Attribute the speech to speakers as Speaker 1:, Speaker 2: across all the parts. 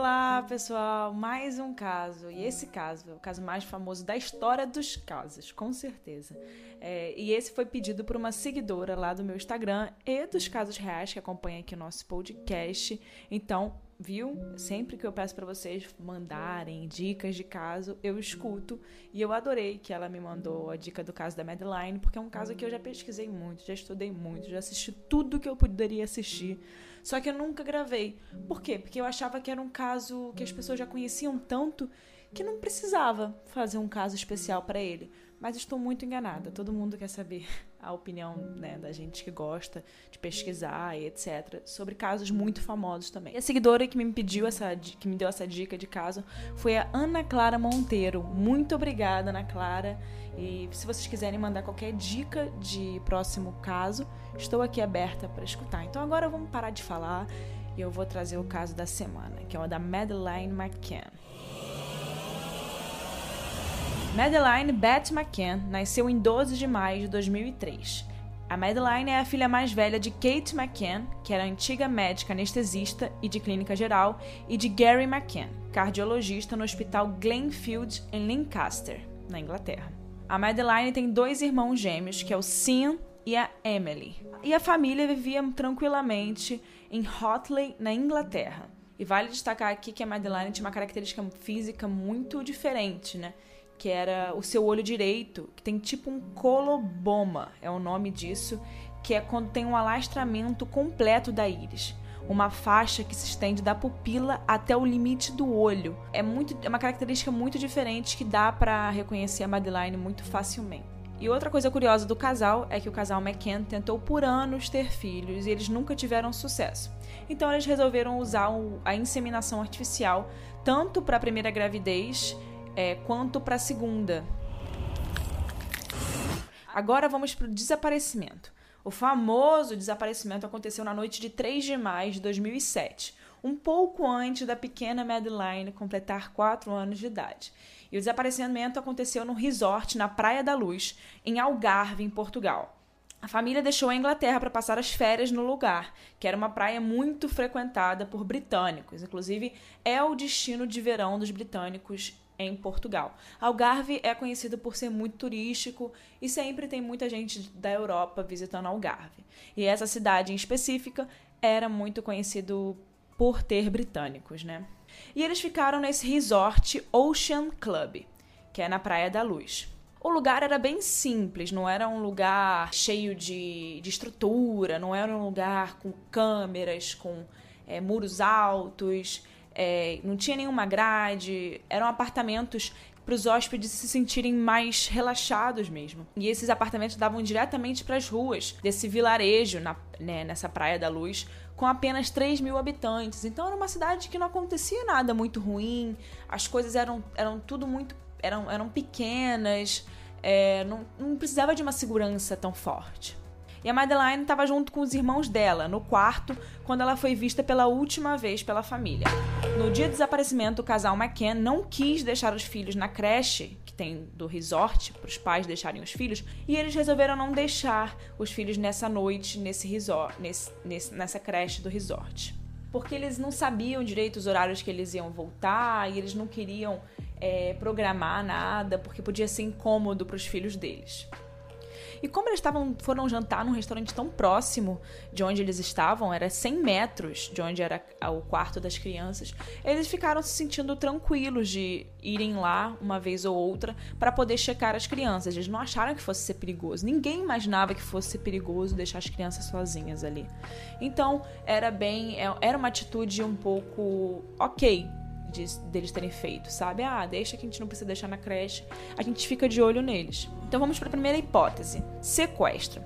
Speaker 1: Olá, pessoal! Mais um caso. E esse caso é o caso mais famoso da história dos casos, com certeza. É, e esse foi pedido por uma seguidora lá do meu Instagram e dos casos reais que acompanha aqui o nosso podcast. Então, viu? Sempre que eu peço para vocês mandarem dicas de caso, eu escuto. E eu adorei que ela me mandou a dica do caso da Madeline, porque é um caso que eu já pesquisei muito, já estudei muito, já assisti tudo que eu poderia assistir só que eu nunca gravei. Por quê? Porque eu achava que era um caso que as pessoas já conheciam tanto que não precisava fazer um caso especial para ele. Mas estou muito enganada. Todo mundo quer saber a opinião né, da gente que gosta de pesquisar e etc. sobre casos muito famosos também. E a seguidora que me pediu essa, que me deu essa dica de caso foi a Ana Clara Monteiro. Muito obrigada, Ana Clara. E se vocês quiserem mandar qualquer dica de próximo caso, estou aqui aberta para escutar. Então agora vamos parar de falar e eu vou trazer o caso da semana, que é o da Madeleine McCann. Madeleine Beth McCann nasceu em 12 de maio de 2003. A Madeleine é a filha mais velha de Kate McCann, que era antiga médica anestesista e de clínica geral, e de Gary McCann, cardiologista no Hospital Glenfield em Lancaster, na Inglaterra. A Madeline tem dois irmãos gêmeos, que é o Sean e a Emily. E a família vivia tranquilamente em Hotley, na Inglaterra. E vale destacar aqui que a Madeline tinha uma característica física muito diferente, né? Que era o seu olho direito, que tem tipo um coloboma, é o nome disso, que é quando tem um alastramento completo da íris uma faixa que se estende da pupila até o limite do olho. É, muito, é uma característica muito diferente que dá para reconhecer a Madeline muito facilmente. E outra coisa curiosa do casal é que o casal McCann tentou por anos ter filhos e eles nunca tiveram sucesso. Então eles resolveram usar a inseminação artificial tanto para a primeira gravidez é, quanto para a segunda. Agora vamos para o desaparecimento. O famoso desaparecimento aconteceu na noite de 3 de maio de 2007, um pouco antes da pequena Madeline completar 4 anos de idade. E o desaparecimento aconteceu no resort na Praia da Luz, em Algarve, em Portugal. A família deixou a Inglaterra para passar as férias no lugar, que era uma praia muito frequentada por britânicos. Inclusive, é o destino de verão dos britânicos em Portugal. Algarve é conhecido por ser muito turístico e sempre tem muita gente da Europa visitando Algarve. E essa cidade em específica era muito conhecido por ter britânicos, né? E eles ficaram nesse resort Ocean Club, que é na Praia da Luz. O lugar era bem simples, não era um lugar cheio de, de estrutura, não era um lugar com câmeras, com é, muros altos é, não tinha nenhuma grade, eram apartamentos para os hóspedes se sentirem mais relaxados mesmo. E esses apartamentos davam diretamente para as ruas desse vilarejo na, né, nessa Praia da Luz, com apenas 3 mil habitantes. Então era uma cidade que não acontecia nada muito ruim, as coisas eram, eram tudo muito. eram, eram pequenas, é, não, não precisava de uma segurança tão forte. E a Madeline estava junto com os irmãos dela, no quarto, quando ela foi vista pela última vez pela família. No dia do desaparecimento, o casal McCann não quis deixar os filhos na creche que tem do resort, para os pais deixarem os filhos, e eles resolveram não deixar os filhos nessa noite, nesse resort, nesse, nesse, nessa creche do resort. Porque eles não sabiam direito os horários que eles iam voltar e eles não queriam é, programar nada, porque podia ser incômodo para os filhos deles. E como eles estavam, foram jantar num restaurante tão próximo de onde eles estavam, era 100 metros de onde era o quarto das crianças, eles ficaram se sentindo tranquilos de irem lá uma vez ou outra para poder checar as crianças. Eles não acharam que fosse ser perigoso. Ninguém imaginava que fosse ser perigoso deixar as crianças sozinhas ali. Então, era bem, é, era uma atitude um pouco ok de, deles terem feito, sabe? Ah, deixa que a gente não precisa deixar na creche, a gente fica de olho neles. Então vamos para a primeira hipótese: sequestro.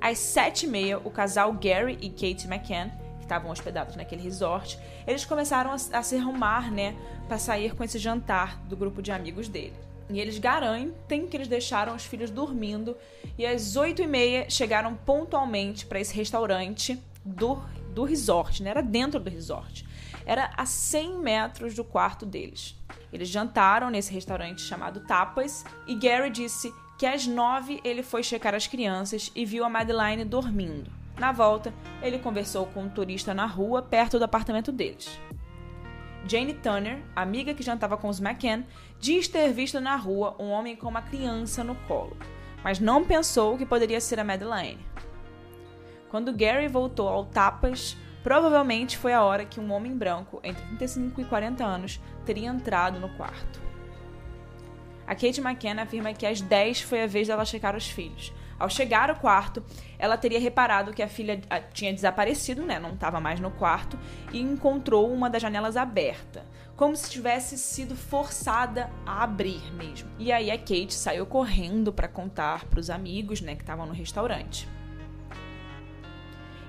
Speaker 1: Às sete e meia, o casal Gary e Kate McCann, que estavam hospedados naquele resort, eles começaram a, a se arrumar, né, para sair com esse jantar do grupo de amigos dele. E eles garantem que eles deixaram os filhos dormindo e às oito e meia chegaram pontualmente para esse restaurante do, do resort, né? Era dentro do resort. Era a 100 metros do quarto deles. Eles jantaram nesse restaurante chamado Tapas e Gary disse que às nove ele foi checar as crianças e viu a Madeline dormindo. Na volta, ele conversou com um turista na rua perto do apartamento deles. Jane Turner, amiga que jantava com os McCann, diz ter visto na rua um homem com uma criança no colo, mas não pensou que poderia ser a Madeleine. Quando Gary voltou ao Tapas, provavelmente foi a hora que um homem branco, entre 35 e 40 anos, teria entrado no quarto. A Kate McKenna afirma que às 10 foi a vez dela checar os filhos, ao chegar ao quarto, ela teria reparado que a filha tinha desaparecido, né? Não estava mais no quarto, e encontrou uma das janelas aberta, como se tivesse sido forçada a abrir mesmo. E aí a Kate saiu correndo para contar para os amigos, né, que estavam no restaurante.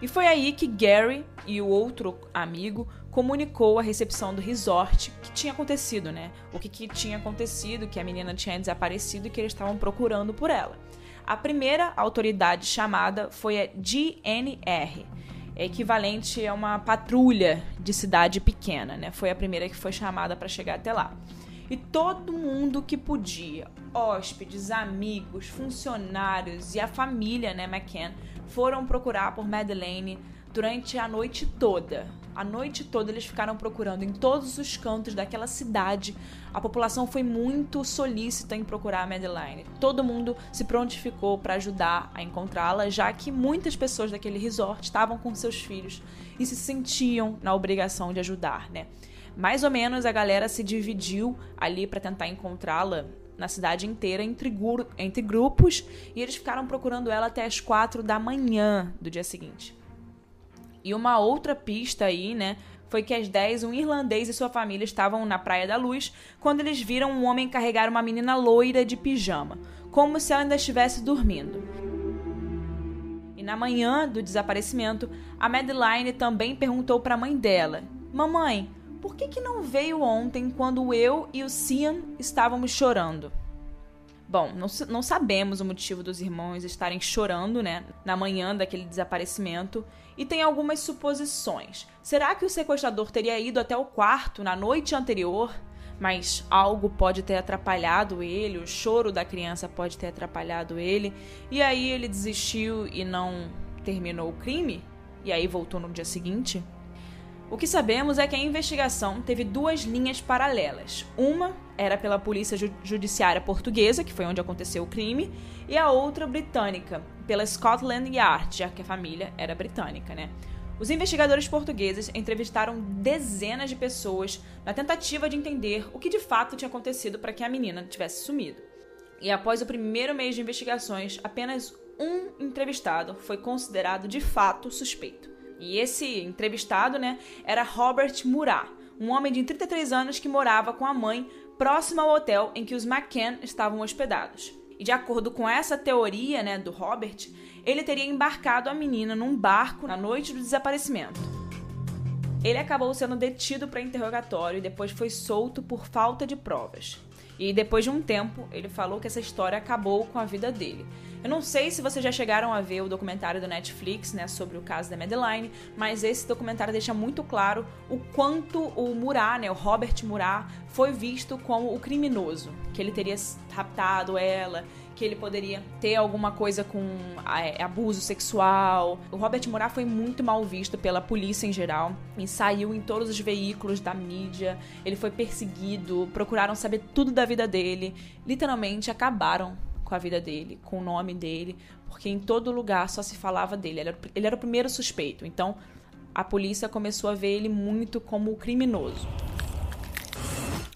Speaker 1: E foi aí que Gary e o outro amigo comunicou à recepção do resort que tinha acontecido, né? O que, que tinha acontecido, que a menina tinha desaparecido e que eles estavam procurando por ela. A primeira autoridade chamada foi a GNR, equivalente a uma patrulha de cidade pequena, né? Foi a primeira que foi chamada para chegar até lá. E todo mundo que podia, hóspedes, amigos, funcionários e a família, né, McCann, foram procurar por Madeleine durante a noite toda. A noite toda eles ficaram procurando em todos os cantos daquela cidade. A população foi muito solícita em procurar a Madeline. Todo mundo se prontificou para ajudar a encontrá-la, já que muitas pessoas daquele resort estavam com seus filhos e se sentiam na obrigação de ajudar, né? Mais ou menos a galera se dividiu ali para tentar encontrá-la na cidade inteira entre, entre grupos e eles ficaram procurando ela até as quatro da manhã do dia seguinte. E uma outra pista aí, né, foi que às 10 um irlandês e sua família estavam na Praia da Luz quando eles viram um homem carregar uma menina loira de pijama, como se ela ainda estivesse dormindo. E na manhã do desaparecimento, a Madeline também perguntou para a mãe dela: Mamãe, por que, que não veio ontem quando eu e o Cian estávamos chorando? Bom, não, não sabemos o motivo dos irmãos estarem chorando, né, na manhã daquele desaparecimento, e tem algumas suposições. Será que o sequestrador teria ido até o quarto na noite anterior, mas algo pode ter atrapalhado ele, o choro da criança pode ter atrapalhado ele, e aí ele desistiu e não terminou o crime? E aí voltou no dia seguinte? O que sabemos é que a investigação teve duas linhas paralelas. Uma era pela Polícia Judiciária Portuguesa, que foi onde aconteceu o crime, e a outra britânica, pela Scotland Yard, já que a família era britânica, né? Os investigadores portugueses entrevistaram dezenas de pessoas na tentativa de entender o que de fato tinha acontecido para que a menina tivesse sumido. E após o primeiro mês de investigações, apenas um entrevistado foi considerado de fato suspeito. E esse entrevistado, né, era Robert Murat, um homem de 33 anos que morava com a mãe próximo ao hotel em que os McCann estavam hospedados. E de acordo com essa teoria, né, do Robert, ele teria embarcado a menina num barco na noite do desaparecimento. Ele acabou sendo detido para interrogatório e depois foi solto por falta de provas. E depois de um tempo, ele falou que essa história acabou com a vida dele. Eu não sei se vocês já chegaram a ver o documentário do Netflix, né, sobre o caso da Madeline, mas esse documentário deixa muito claro o quanto o Murat, né, o Robert Murat, foi visto como o criminoso, que ele teria raptado ela, que ele poderia ter alguma coisa com é, abuso sexual. O Robert Murat foi muito mal visto pela polícia em geral e saiu em todos os veículos da mídia. Ele foi perseguido, procuraram saber tudo da vida dele, literalmente acabaram com a vida dele, com o nome dele, porque em todo lugar só se falava dele. Ele era, ele era o primeiro suspeito, então a polícia começou a ver ele muito como criminoso.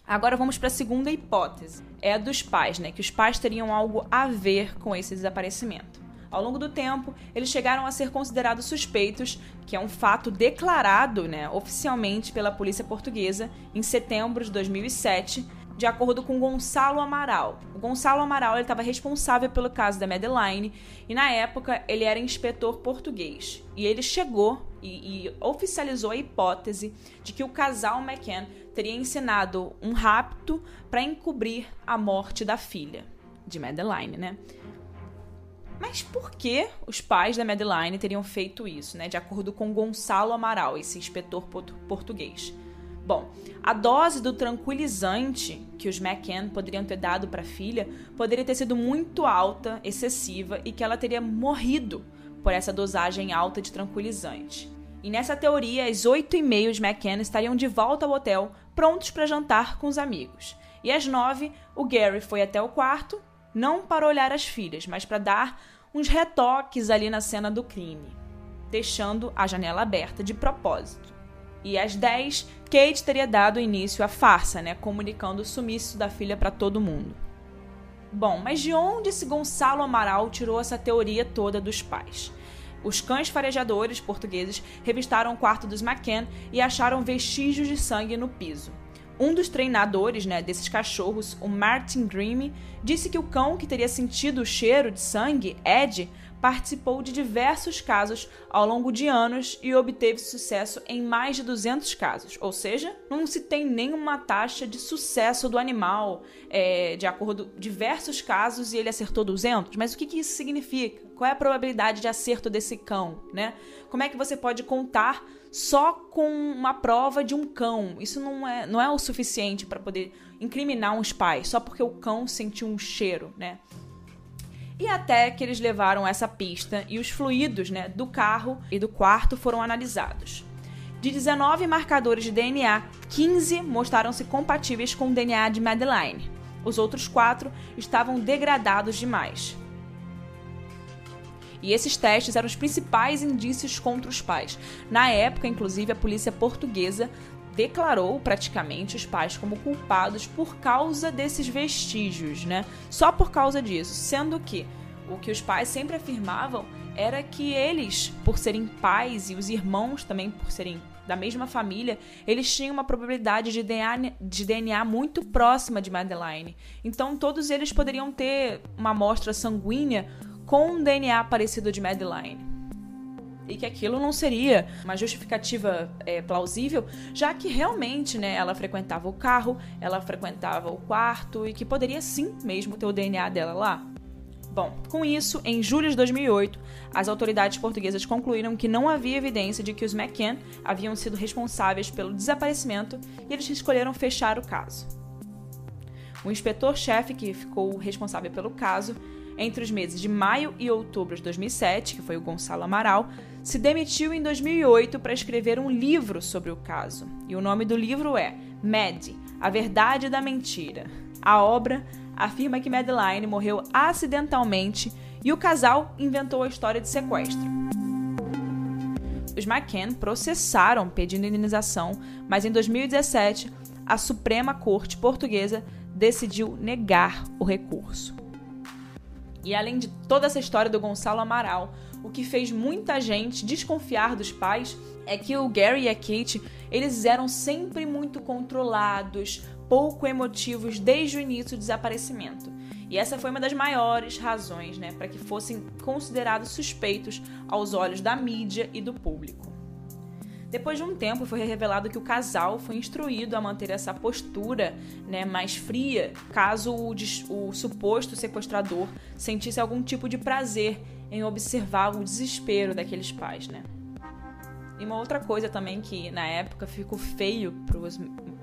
Speaker 1: Agora vamos para a segunda hipótese. É a dos pais, né? Que os pais teriam algo a ver com esse desaparecimento. Ao longo do tempo, eles chegaram a ser considerados suspeitos, que é um fato declarado né, oficialmente pela polícia portuguesa em setembro de 2007, de acordo com Gonçalo Amaral. O Gonçalo Amaral estava responsável pelo caso da Madeline e, na época, ele era inspetor português. E ele chegou e, e oficializou a hipótese de que o casal McCann teria ensinado um rapto para encobrir a morte da filha de Madeline, né? Mas por que os pais da Madeline teriam feito isso, né? De acordo com Gonçalo Amaral, esse inspetor português. Bom, a dose do tranquilizante que os McCann poderiam ter dado para a filha poderia ter sido muito alta, excessiva e que ela teria morrido por essa dosagem alta de tranquilizante. E nessa teoria, às oito e meia, os McCann estariam de volta ao hotel, prontos para jantar com os amigos. E às nove, o Gary foi até o quarto, não para olhar as filhas, mas para dar uns retoques ali na cena do crime, deixando a janela aberta de propósito. E às 10, Kate teria dado início à farsa, né, comunicando o sumiço da filha para todo mundo. Bom, mas de onde esse Gonçalo Amaral tirou essa teoria toda dos pais? Os cães farejadores portugueses revistaram o quarto dos McCann e acharam vestígios de sangue no piso. Um dos treinadores né, desses cachorros, o Martin Grimm, disse que o cão que teria sentido o cheiro de sangue, Ed, participou de diversos casos ao longo de anos e obteve sucesso em mais de 200 casos. Ou seja, não se tem nenhuma taxa de sucesso do animal, é, de acordo com diversos casos, e ele acertou 200. Mas o que, que isso significa? Qual é a probabilidade de acerto desse cão? Né? Como é que você pode contar só com uma prova de um cão? Isso não é, não é o suficiente para poder incriminar uns pais, só porque o cão sentiu um cheiro, né? E até que eles levaram essa pista e os fluidos né, do carro e do quarto foram analisados. De 19 marcadores de DNA, 15 mostraram-se compatíveis com o DNA de Madeline. Os outros quatro estavam degradados demais. E esses testes eram os principais indícios contra os pais. Na época, inclusive, a polícia portuguesa declarou praticamente os pais como culpados por causa desses vestígios, né? Só por causa disso, sendo que o que os pais sempre afirmavam era que eles, por serem pais e os irmãos também por serem da mesma família, eles tinham uma probabilidade de DNA, de DNA muito próxima de Madeline. Então todos eles poderiam ter uma amostra sanguínea com um DNA parecido de Madeline e que aquilo não seria uma justificativa é, plausível, já que realmente né, ela frequentava o carro, ela frequentava o quarto e que poderia sim mesmo ter o DNA dela lá. Bom, com isso, em julho de 2008, as autoridades portuguesas concluíram que não havia evidência de que os McCann haviam sido responsáveis pelo desaparecimento e eles escolheram fechar o caso. O inspetor-chefe que ficou responsável pelo caso entre os meses de maio e outubro de 2007, que foi o Gonçalo Amaral, se demitiu em 2008 para escrever um livro sobre o caso. E o nome do livro é Mad, A Verdade da Mentira. A obra afirma que Madeline morreu acidentalmente e o casal inventou a história de sequestro. Os McCann processaram pedindo indenização, mas em 2017 a Suprema Corte Portuguesa decidiu negar o recurso. E além de toda essa história do Gonçalo Amaral, o que fez muita gente desconfiar dos pais é que o Gary e a Kate, eles eram sempre muito controlados, pouco emotivos desde o início do desaparecimento. E essa foi uma das maiores razões, né, para que fossem considerados suspeitos aos olhos da mídia e do público. Depois de um tempo, foi revelado que o casal foi instruído a manter essa postura né, mais fria caso o, o suposto sequestrador sentisse algum tipo de prazer em observar o desespero daqueles pais. Né? E uma outra coisa também que na época ficou feio para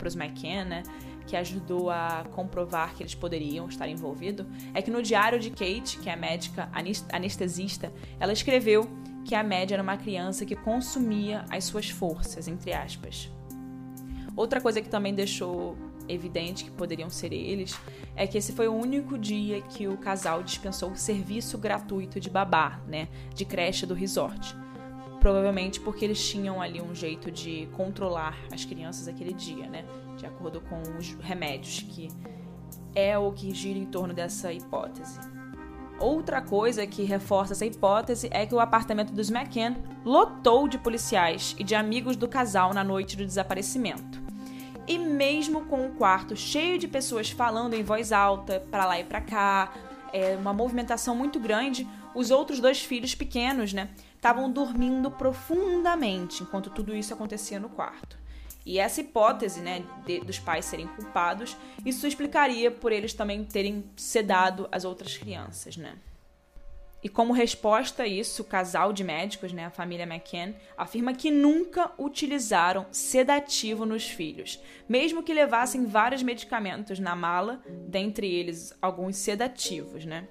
Speaker 1: os McCann, né, que ajudou a comprovar que eles poderiam estar envolvidos, é que no diário de Kate, que é médica anestesista, ela escreveu que a média era uma criança que consumia as suas forças, entre aspas. Outra coisa que também deixou evidente que poderiam ser eles é que esse foi o único dia que o casal dispensou o serviço gratuito de babá, né, de creche do resort. Provavelmente porque eles tinham ali um jeito de controlar as crianças aquele dia, né, de acordo com os remédios, que é o que gira em torno dessa hipótese. Outra coisa que reforça essa hipótese é que o apartamento dos McCann lotou de policiais e de amigos do casal na noite do desaparecimento. E mesmo com o quarto cheio de pessoas falando em voz alta, para lá e para cá, é, uma movimentação muito grande, os outros dois filhos pequenos, né, estavam dormindo profundamente enquanto tudo isso acontecia no quarto. E essa hipótese, né, de, dos pais serem culpados, isso explicaria por eles também terem sedado as outras crianças, né? E como resposta a isso, o casal de médicos, né, a família McCann, afirma que nunca utilizaram sedativo nos filhos, mesmo que levassem vários medicamentos na mala, dentre eles alguns sedativos, né?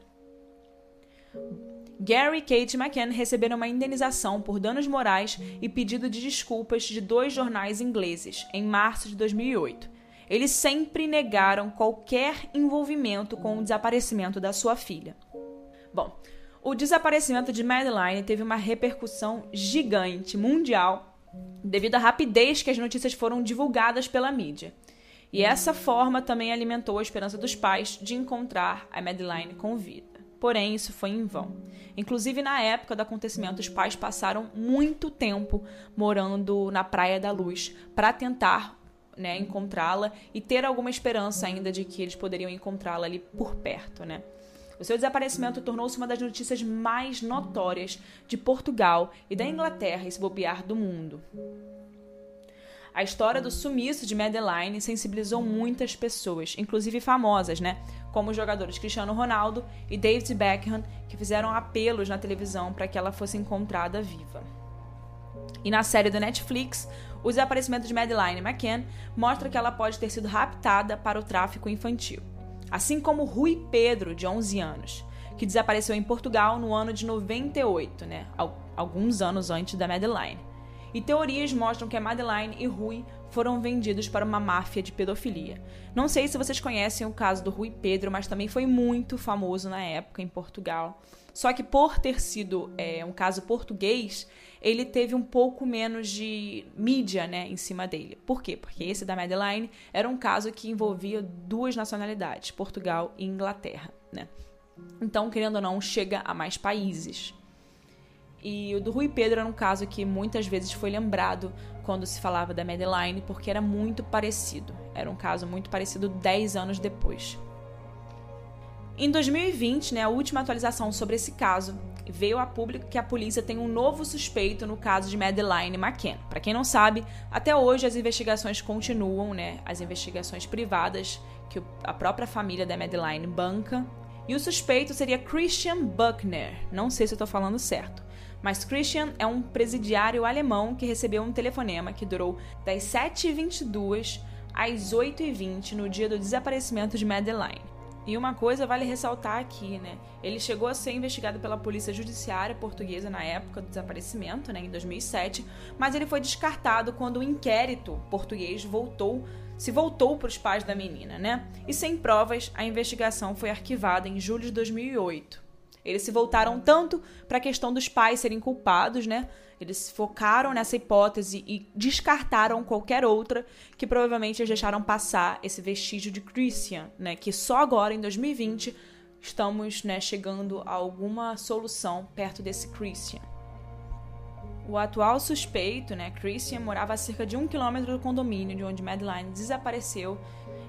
Speaker 1: Gary e Kate McCann receberam uma indenização por danos morais e pedido de desculpas de dois jornais ingleses em março de 2008. Eles sempre negaram qualquer envolvimento com o desaparecimento da sua filha. Bom, o desaparecimento de Madeline teve uma repercussão gigante mundial devido à rapidez que as notícias foram divulgadas pela mídia. E essa forma também alimentou a esperança dos pais de encontrar a Madeline com vida. Porém, isso foi em vão. Inclusive, na época do acontecimento, os pais passaram muito tempo morando na Praia da Luz para tentar né, encontrá-la e ter alguma esperança ainda de que eles poderiam encontrá-la ali por perto, né? O seu desaparecimento tornou-se uma das notícias mais notórias de Portugal e da Inglaterra e se bobear do mundo. A história do sumiço de Madeline sensibilizou muitas pessoas, inclusive famosas, né? Como os jogadores Cristiano Ronaldo e David Beckham, que fizeram apelos na televisão para que ela fosse encontrada viva. E na série do Netflix, o desaparecimento de Madeline McCann mostra que ela pode ter sido raptada para o tráfico infantil. Assim como Rui Pedro, de 11 anos, que desapareceu em Portugal no ano de 98, né? Alguns anos antes da Madeline. E teorias mostram que a Madeline e Rui foram vendidos para uma máfia de pedofilia. Não sei se vocês conhecem o caso do Rui Pedro, mas também foi muito famoso na época em Portugal. Só que por ter sido é, um caso português, ele teve um pouco menos de mídia né, em cima dele. Por quê? Porque esse da Madeline era um caso que envolvia duas nacionalidades, Portugal e Inglaterra. Né? Então, querendo ou não, chega a mais países. E o do Rui Pedro era um caso que muitas vezes foi lembrado quando se falava da Madeline, porque era muito parecido. Era um caso muito parecido 10 anos depois. Em 2020, né, a última atualização sobre esse caso veio a público que a polícia tem um novo suspeito no caso de Madeline McCann. Para quem não sabe, até hoje as investigações continuam, né, as investigações privadas que a própria família da Madeline banca. E o suspeito seria Christian Buckner. Não sei se eu estou falando certo. Mas Christian é um presidiário alemão que recebeu um telefonema que durou das 7h22 às 8h20 no dia do desaparecimento de Madeline. E uma coisa vale ressaltar aqui, né? Ele chegou a ser investigado pela Polícia Judiciária Portuguesa na época do desaparecimento, né, em 2007, mas ele foi descartado quando o inquérito português voltou, se voltou para os pais da menina, né? E sem provas, a investigação foi arquivada em julho de 2008. Eles se voltaram tanto para a questão dos pais serem culpados, né? Eles focaram nessa hipótese e descartaram qualquer outra que provavelmente eles deixaram passar esse vestígio de Christian, né? Que só agora, em 2020, estamos né, chegando a alguma solução perto desse Christian. O atual suspeito, né, Christian, morava a cerca de um quilômetro do condomínio de onde Madeline desapareceu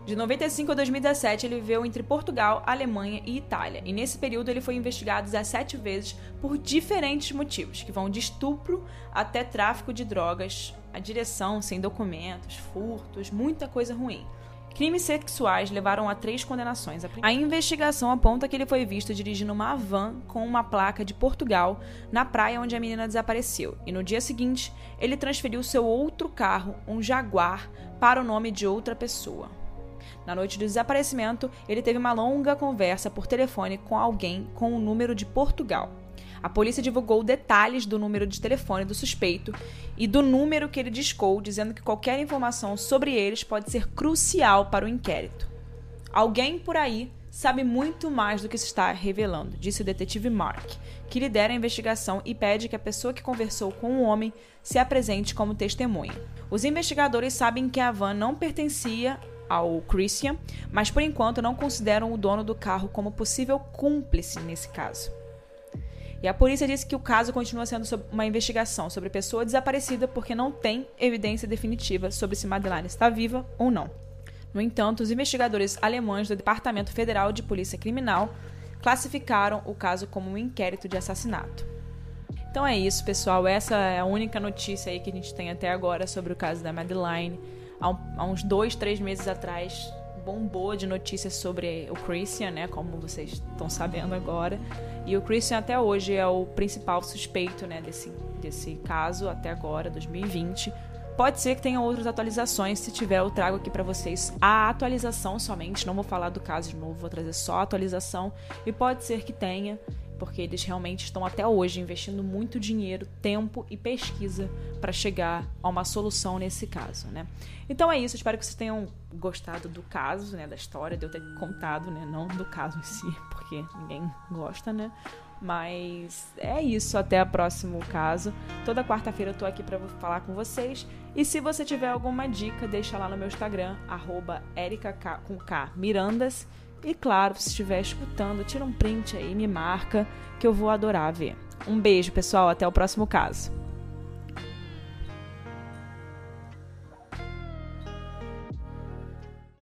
Speaker 1: de 95 a 2017, ele viveu entre Portugal, Alemanha e Itália, e nesse período ele foi investigado 17 vezes por diferentes motivos, que vão de estupro até tráfico de drogas, a direção sem documentos, furtos, muita coisa ruim. Crimes sexuais levaram a três condenações. A investigação aponta que ele foi visto dirigindo uma van com uma placa de Portugal na praia onde a menina desapareceu, e no dia seguinte ele transferiu seu outro carro, um Jaguar, para o nome de outra pessoa. Na noite do desaparecimento, ele teve uma longa conversa por telefone com alguém com o número de Portugal. A polícia divulgou detalhes do número de telefone do suspeito e do número que ele discou, dizendo que qualquer informação sobre eles pode ser crucial para o inquérito. Alguém por aí sabe muito mais do que se está revelando, disse o detetive Mark, que lidera a investigação e pede que a pessoa que conversou com o homem se apresente como testemunha. Os investigadores sabem que a van não pertencia ao Christian, mas por enquanto não consideram o dono do carro como possível cúmplice nesse caso. E a polícia disse que o caso continua sendo uma investigação sobre pessoa desaparecida porque não tem evidência definitiva sobre se Madeleine está viva ou não. No entanto, os investigadores alemães do Departamento Federal de Polícia Criminal classificaram o caso como um inquérito de assassinato. Então é isso, pessoal. Essa é a única notícia aí que a gente tem até agora sobre o caso da Madeleine. Há, uns dois, três meses atrás, bombou de notícias sobre o Christian, né? Como vocês estão sabendo agora. E o Christian até hoje é o principal suspeito, né? Desse, desse caso até agora, 2020. Pode ser que tenha outras atualizações. Se tiver, eu trago aqui para vocês a atualização somente. Não vou falar do caso de novo, vou trazer só a atualização. E pode ser que tenha porque eles realmente estão até hoje investindo muito dinheiro, tempo e pesquisa para chegar a uma solução nesse caso, né? Então é isso, espero que vocês tenham gostado do caso, né, da história, de eu ter contado, né, não do caso em si, porque ninguém gosta, né? Mas é isso, até o próximo caso. Toda quarta-feira eu tô aqui para falar com vocês. E se você tiver alguma dica, deixa lá no meu Instagram, arroba com K Mirandas. E claro, se estiver escutando, tira um print aí, me marca, que eu vou adorar ver. Um beijo, pessoal, até o próximo caso.